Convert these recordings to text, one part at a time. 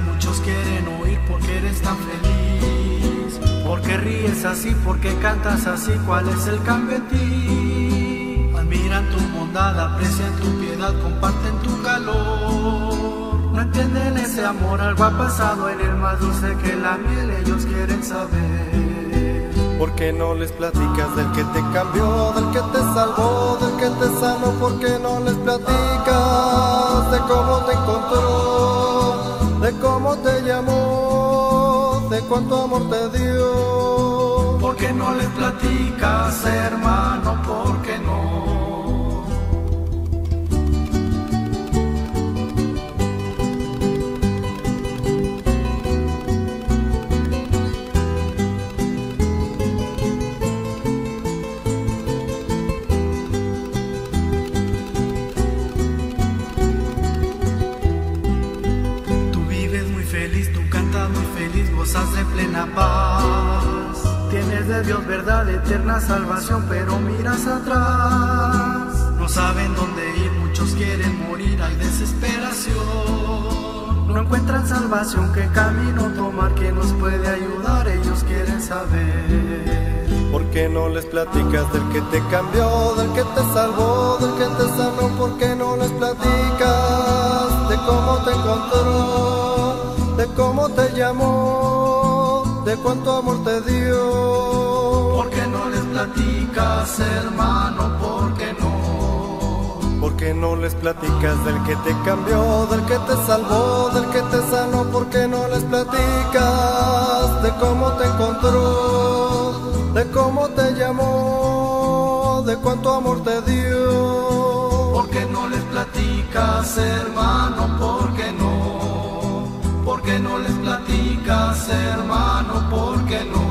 muchos quieren oír por qué eres tan feliz. ¿Por qué ríes así? ¿Por qué cantas así? ¿Cuál es el cambio en ti? Admiran tu bondad, aprecian tu piedad, comparten tu calor. No entienden ese amor, algo ha pasado en el más dulce que la miel, ellos quieren saber. ¿Por qué no les platicas del que te cambió, del que te salvó, del que te sanó? ¿Por qué no les platicas de cómo te encontró, de cómo te llamó, de cuánto amor te dio? ¿Por qué no les platicas, hermano? ¿Por qué no? Gozas de plena paz. Tienes de Dios verdad, eterna salvación, pero miras atrás. No saben dónde ir, muchos quieren morir, hay desesperación. No encuentran salvación, qué camino tomar, que nos puede ayudar, ellos quieren saber. ¿Por qué no les platicas del que te cambió, del que te salvó, del que te sanó? ¿Por qué no les platicas de cómo te encontró, de cómo te llamó, de cuánto amor te dio? ¿Por qué no les platicas, hermano? ¿Por qué no? ¿Por qué no les platicas del que te cambió, del que te salvó, del que te sanó? ¿Por qué no les platicas de cómo te encontró, de cómo te llamó, de cuánto amor te dio? ¿Por qué no les platicas, hermano? ¿Por qué no? ¿Por qué no les platicas, hermano? ¿Por qué no?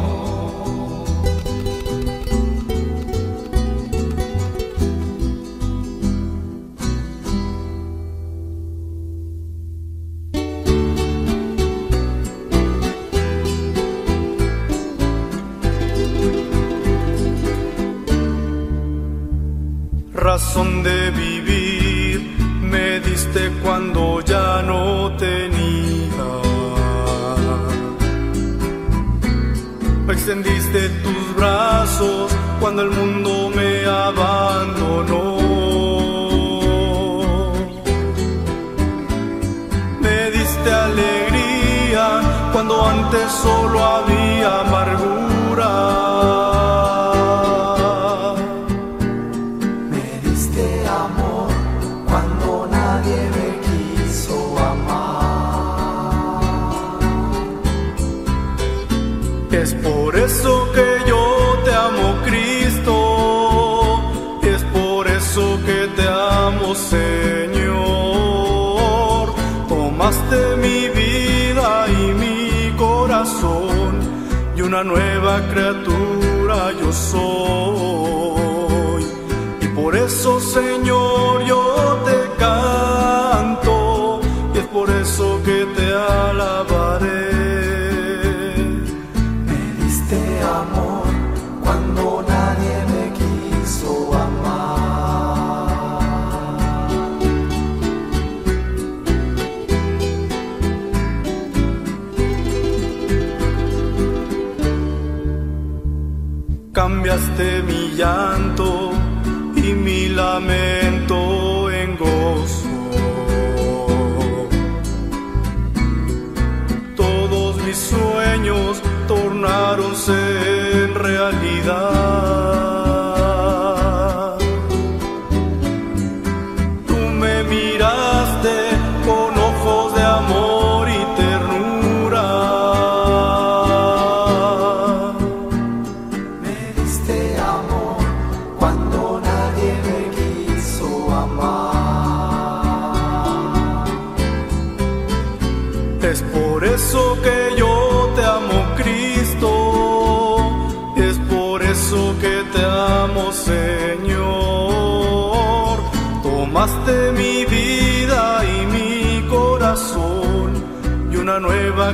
razón de vivir me diste cuando ya no tenía. Extendiste tus brazos cuando el mundo me abandonó. Me diste alegría cuando antes solo había amargura. Una nueva criatura yo soy. Y por eso, Señor, yo te canto y es por eso que te alabaré. Llanto y mi lamento en gozo. Todos mis sueños tornaronse realidad.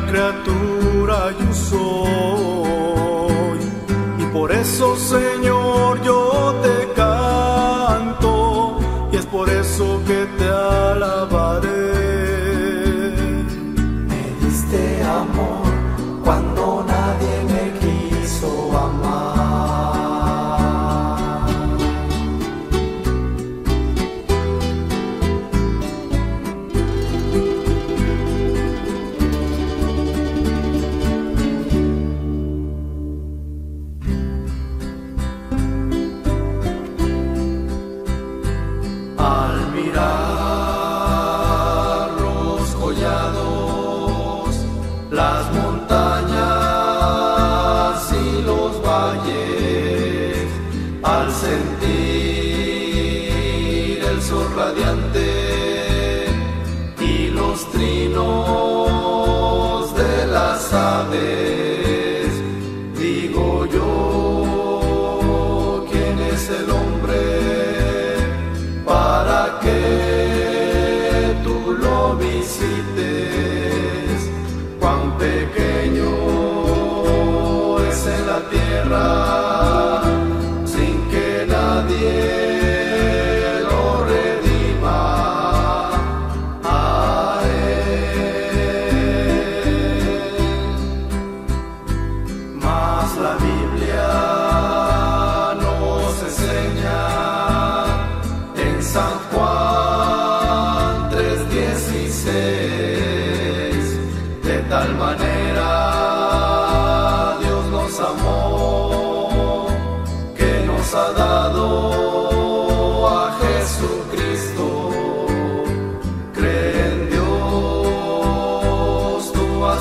Criatura yo soy. Y por eso, Señor, yo te canto y es por eso que te alabaré.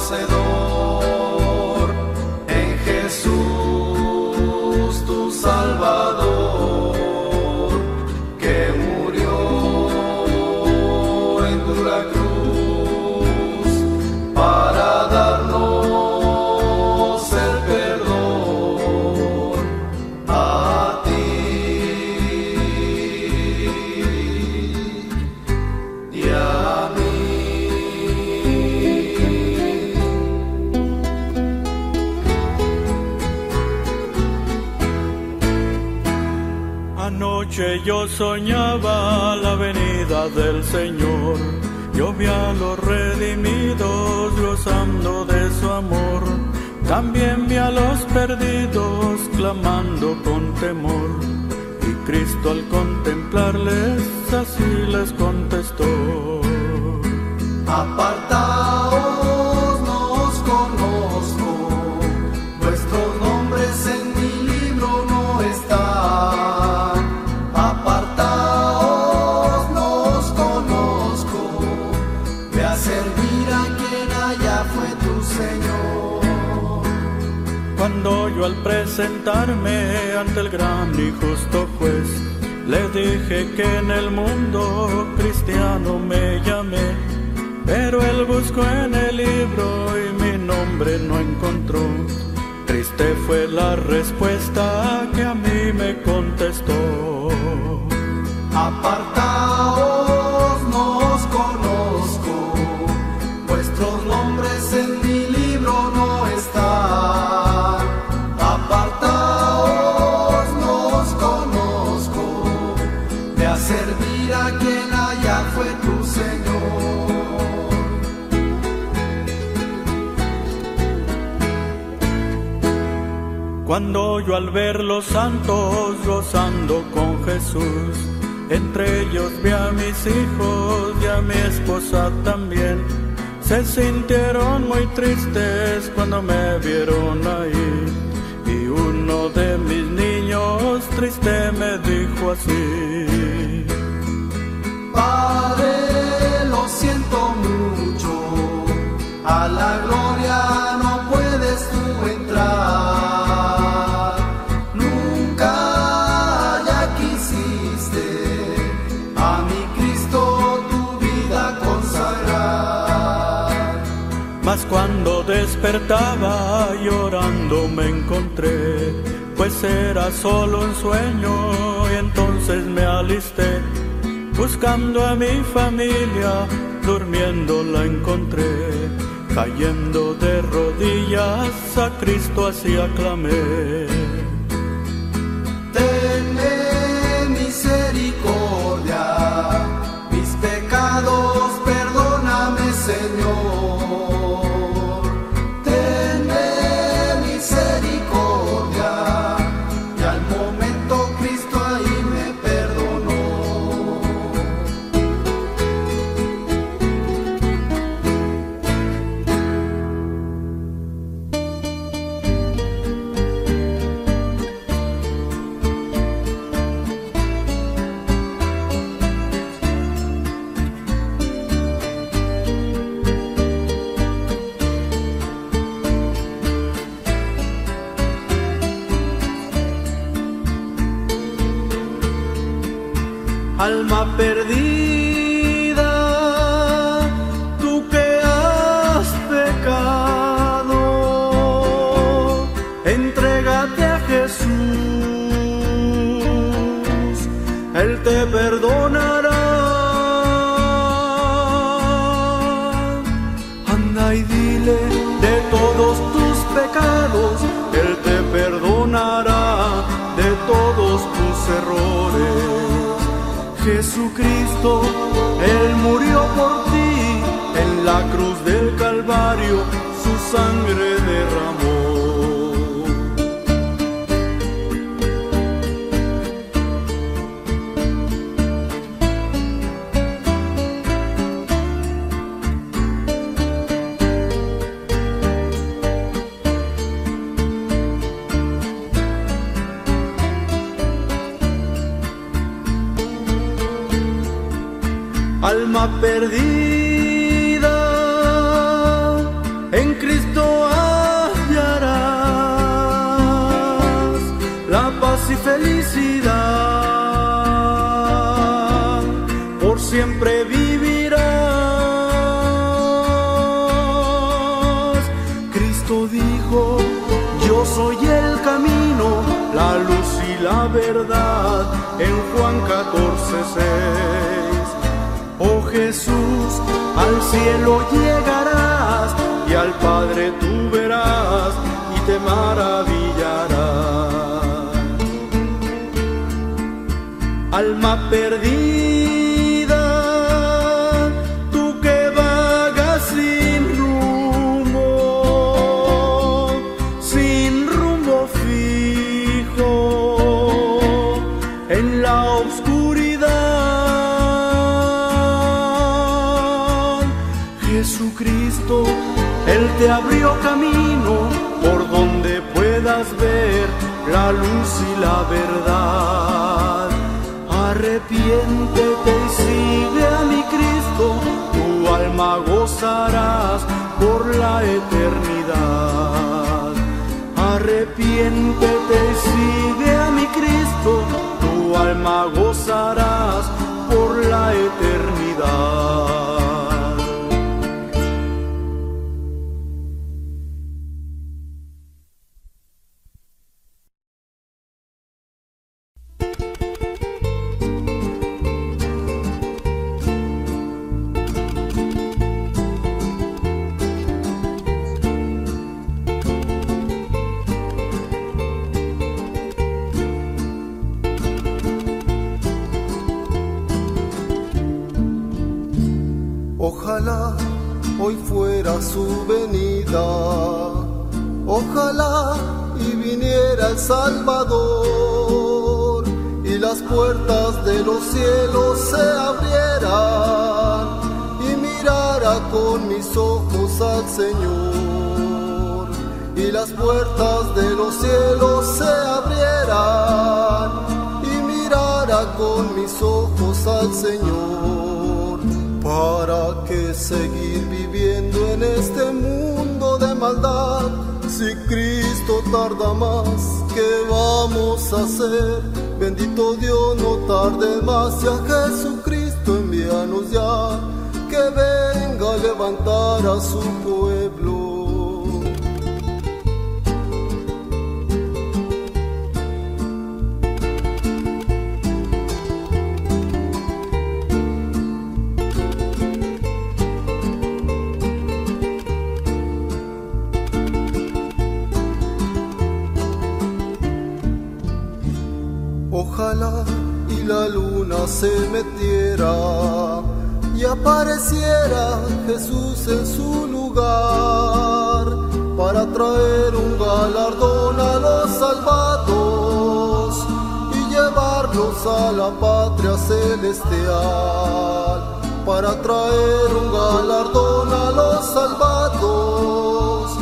Tu Señor. Yo vi a los redimidos gozando de su amor. También vi a los perdidos clamando con temor. Y Cristo al contemplarles así les contestó. Apartaos, presentarme ante el gran y justo juez, le dije que en el mundo cristiano me llamé, pero él buscó en el libro y mi nombre no encontró. Triste fue la respuesta que a mí me contestó. Apartaos, Cuando yo al ver los santos gozando con Jesús, entre ellos vi a mis hijos y a mi esposa también, se sintieron muy tristes cuando me vieron ahí. Y uno de mis niños triste me dijo así. Padre, lo siento mucho, a la gloria no puedes tú entrar. Cuando despertaba llorando me encontré, pues era solo un sueño y entonces me alisté, buscando a mi familia, durmiendo la encontré, cayendo de rodillas a Cristo así aclamé. Tenme misericordia, mis pecados perdóname Señor. Perdida, tú que has pecado, entrégate a Jesús, Él te perdonará. Anda y dile de todos tus pecados, Él te perdonará de todos tus errores. Jesucristo, Él murió por ti en la cruz del Calvario, su sangre perdida, en Cristo hallarás la paz y felicidad, por siempre vivirás. Cristo dijo, yo soy el camino, la luz y la verdad, en Juan 14, 6. Oh Jesús, al cielo llegarás y al Padre tú verás y te maravillarás. Alma perdida, te abrió camino por donde puedas ver la luz y la verdad. Arrepiéntete y sigue a mi Cristo, tu alma gozarás por la eternidad. Arrepiéntete y sigue a mi Cristo, tu alma gozarás el Salvador y las puertas de los cielos se abrieran y mirara con mis ojos al Señor y las puertas de los cielos se abrieran y mirara con mis ojos al Señor. ¿Para qué seguir viviendo en este mundo de maldad? Si Cristo tarda más, ¿qué vamos a hacer? Bendito Dios, no tarde más, ya Jesucristo envíanos ya, que venga a levantar a su pueblo. Se metiera y apareciera Jesús en su lugar para traer un galardón a los salvados y llevarlos a la patria celestial. Para traer un galardón a los salvados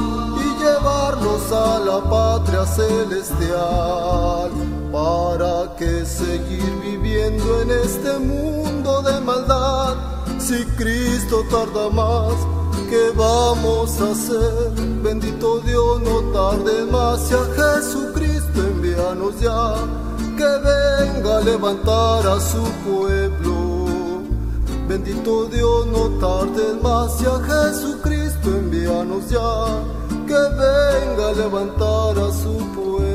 y llevarlos a la patria celestial. ¿Para qué seguir viviendo en este mundo de maldad? Si Cristo tarda más, ¿qué vamos a hacer? Bendito Dios, no tarde más, si a Jesucristo envíanos ya, que venga a levantar a su pueblo. Bendito Dios, no tardes más, ya Jesucristo envíanos ya, que venga a levantar a su pueblo.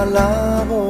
alabo.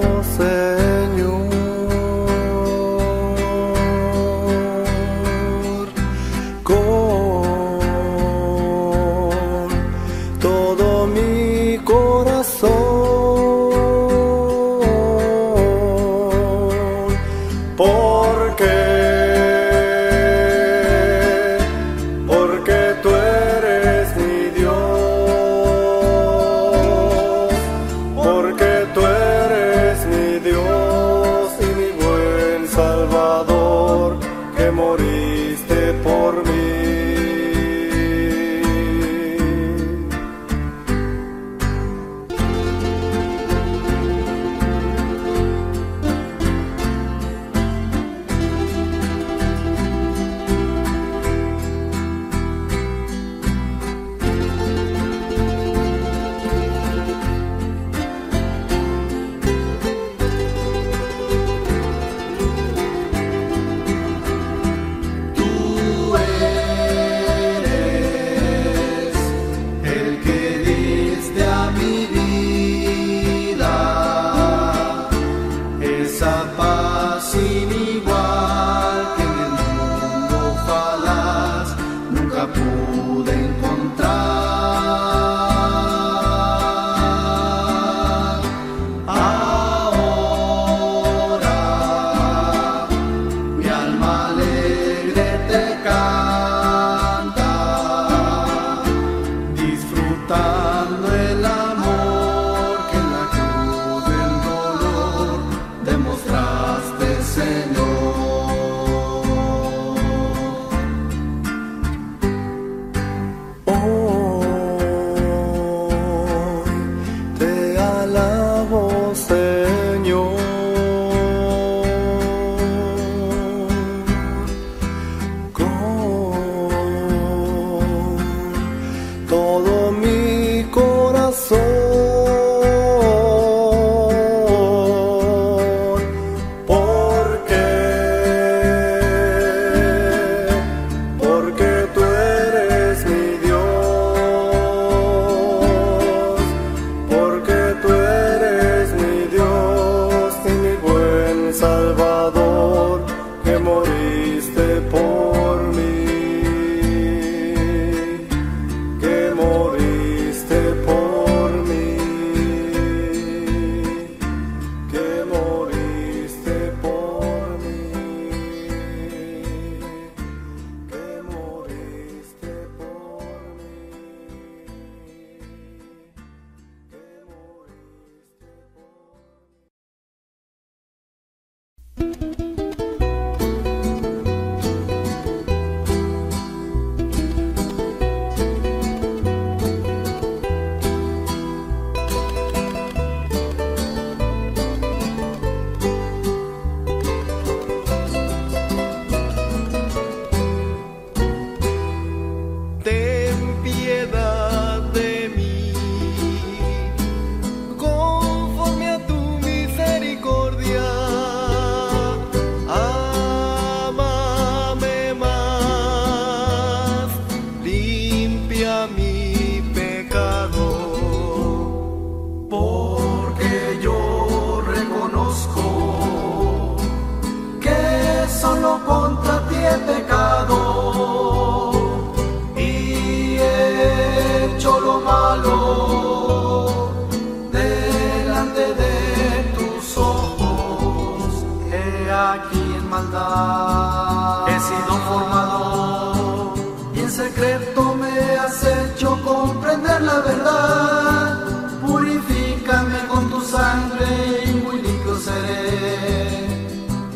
He sido formado y en secreto me has hecho comprender la verdad. Purifícame con tu sangre y muy limpio seré.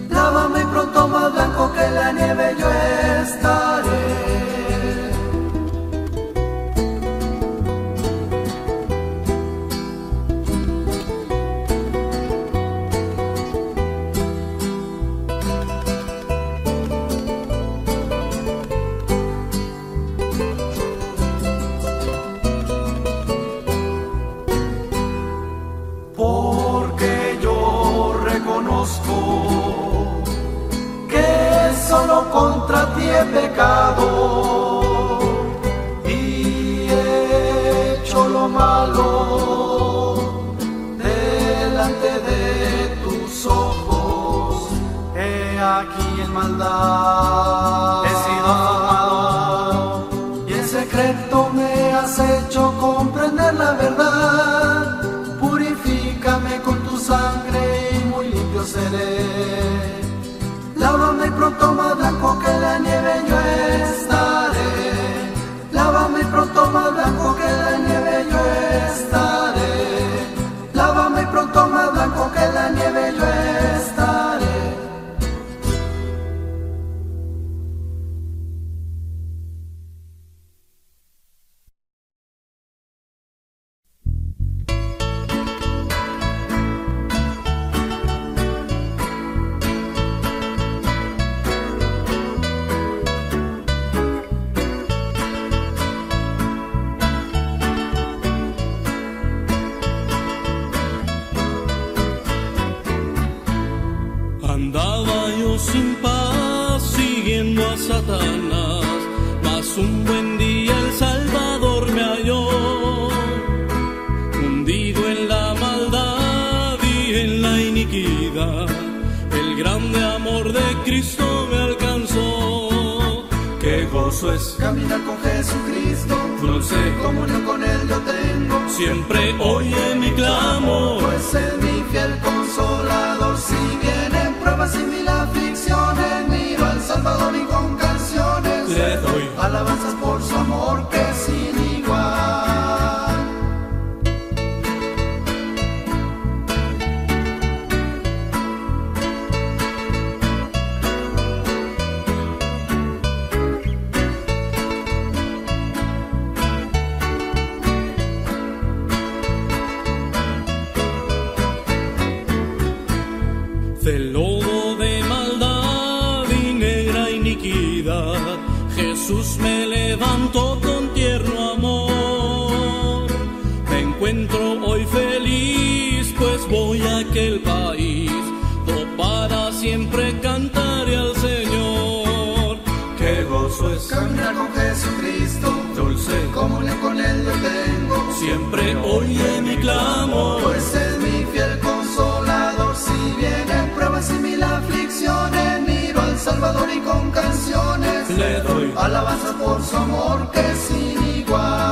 Lávame pronto más blanco que la nieve yo estaré. Seré Lávame pronto blanco que la nieve yo estaré. Lávame pronto más caminar con Jesucristo. Dulce comunión con Él yo tengo. Siempre oye mi clamor. Pues es mi fiel consolador. Si vienen pruebas y mil aflicciones, miro al Salvador y con canciones. Le doy alabanzas por su amor Jesús me levantó con tierno amor. Me encuentro hoy feliz, pues voy a aquel país. No para siempre cantaré al Señor. Qué gozo es caminar con Jesucristo, dulce comunión con Él yo tengo. Siempre oye mi clamor, pues es mi fiel consolador si viene Salvador y con canciones le doy alabanza por su amor que es sin igual.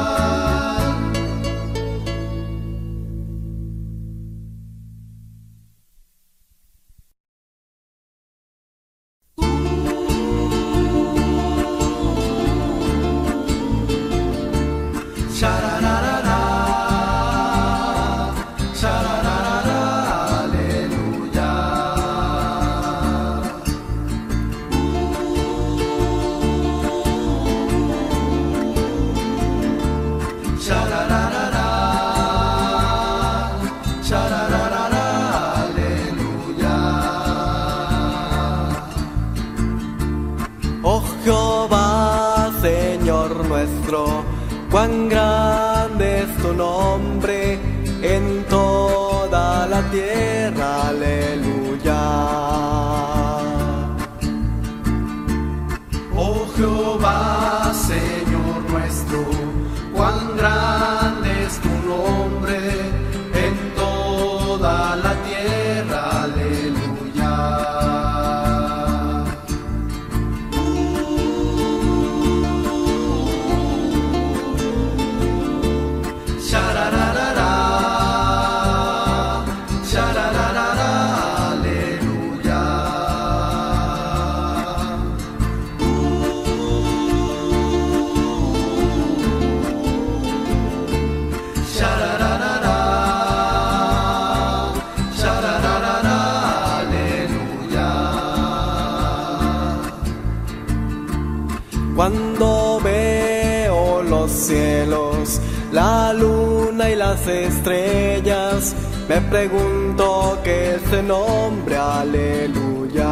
Las estrellas, me pregunto qué es el nombre, aleluya.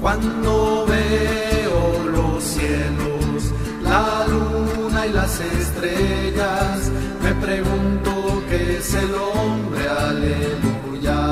Cuando veo los cielos, la luna y las estrellas, me pregunto qué es el hombre, aleluya.